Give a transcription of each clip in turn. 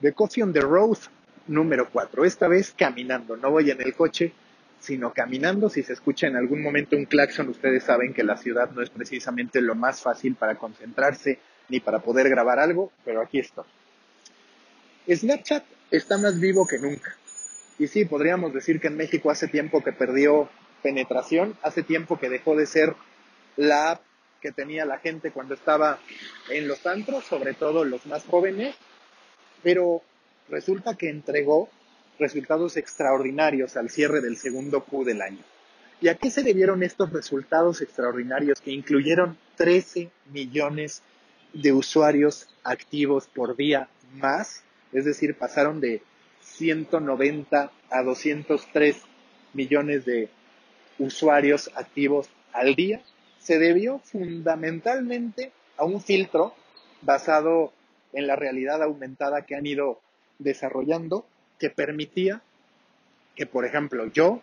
The Coffee on the Road número 4. Esta vez caminando, no voy en el coche, sino caminando. Si se escucha en algún momento un claxon, ustedes saben que la ciudad no es precisamente lo más fácil para concentrarse ni para poder grabar algo, pero aquí estoy. Snapchat está más vivo que nunca. Y sí, podríamos decir que en México hace tiempo que perdió penetración, hace tiempo que dejó de ser la app que tenía la gente cuando estaba en los antros, sobre todo los más jóvenes, pero resulta que entregó resultados extraordinarios al cierre del segundo Q del año. ¿Y a qué se debieron estos resultados extraordinarios que incluyeron 13 millones de usuarios activos por día más? Es decir, pasaron de 190 a 203 millones de usuarios activos al día. Se debió fundamentalmente a un filtro basado en la realidad aumentada que han ido desarrollando que permitía que, por ejemplo, yo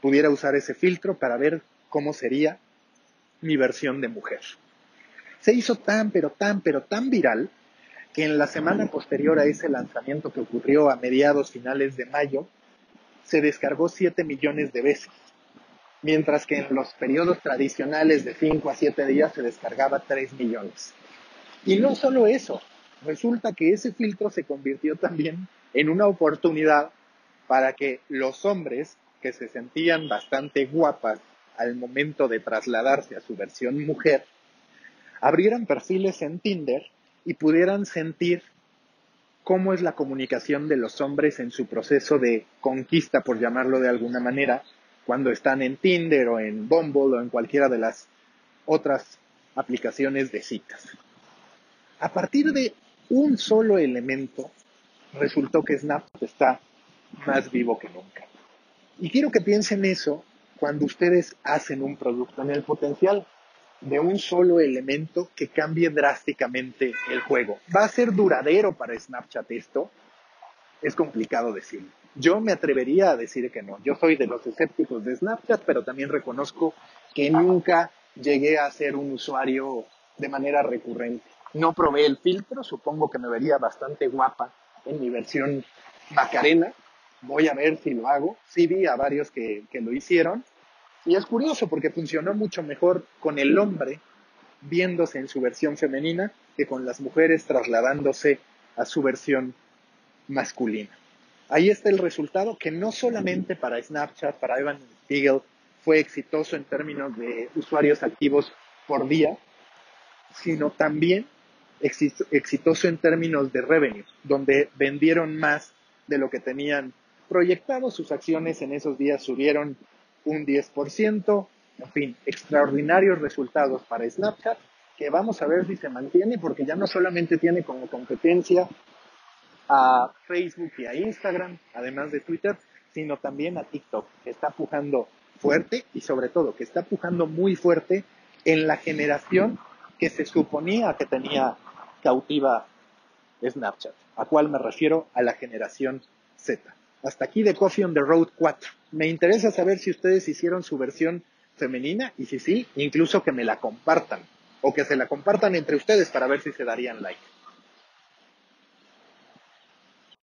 pudiera usar ese filtro para ver cómo sería mi versión de mujer. Se hizo tan, pero tan, pero tan viral que en la semana posterior a ese lanzamiento que ocurrió a mediados finales de mayo, se descargó 7 millones de veces, mientras que en los periodos tradicionales de 5 a 7 días se descargaba 3 millones. Y no solo eso, resulta que ese filtro se convirtió también en una oportunidad para que los hombres que se sentían bastante guapas al momento de trasladarse a su versión mujer, abrieran perfiles en Tinder y pudieran sentir cómo es la comunicación de los hombres en su proceso de conquista, por llamarlo de alguna manera, cuando están en Tinder o en Bumble o en cualquiera de las otras aplicaciones de citas. A partir de un solo elemento, resultó que Snapchat está más vivo que nunca. Y quiero que piensen eso cuando ustedes hacen un producto en el potencial de un solo elemento que cambie drásticamente el juego. ¿Va a ser duradero para Snapchat esto? Es complicado decirlo. Yo me atrevería a decir que no. Yo soy de los escépticos de Snapchat, pero también reconozco que nunca llegué a ser un usuario de manera recurrente. No probé el filtro, supongo que me vería bastante guapa en mi versión Macarena. Voy a ver si lo hago. Sí vi a varios que, que lo hicieron. Y es curioso porque funcionó mucho mejor con el hombre viéndose en su versión femenina que con las mujeres trasladándose a su versión masculina. Ahí está el resultado que no solamente para Snapchat, para Evan Spiegel, fue exitoso en términos de usuarios activos por día, sino también exitoso en términos de revenue, donde vendieron más de lo que tenían proyectado. Sus acciones en esos días subieron un 10%. En fin, extraordinarios resultados para Snapchat, que vamos a ver si se mantiene, porque ya no solamente tiene como competencia a Facebook y a Instagram, además de Twitter, sino también a TikTok, que está pujando fuerte y sobre todo que está pujando muy fuerte en la generación que se suponía que tenía cautiva Snapchat. ¿A cuál me refiero? A la generación Z. Hasta aquí de Coffee on the Road 4. Me interesa saber si ustedes hicieron su versión femenina y si sí, incluso que me la compartan o que se la compartan entre ustedes para ver si se darían like.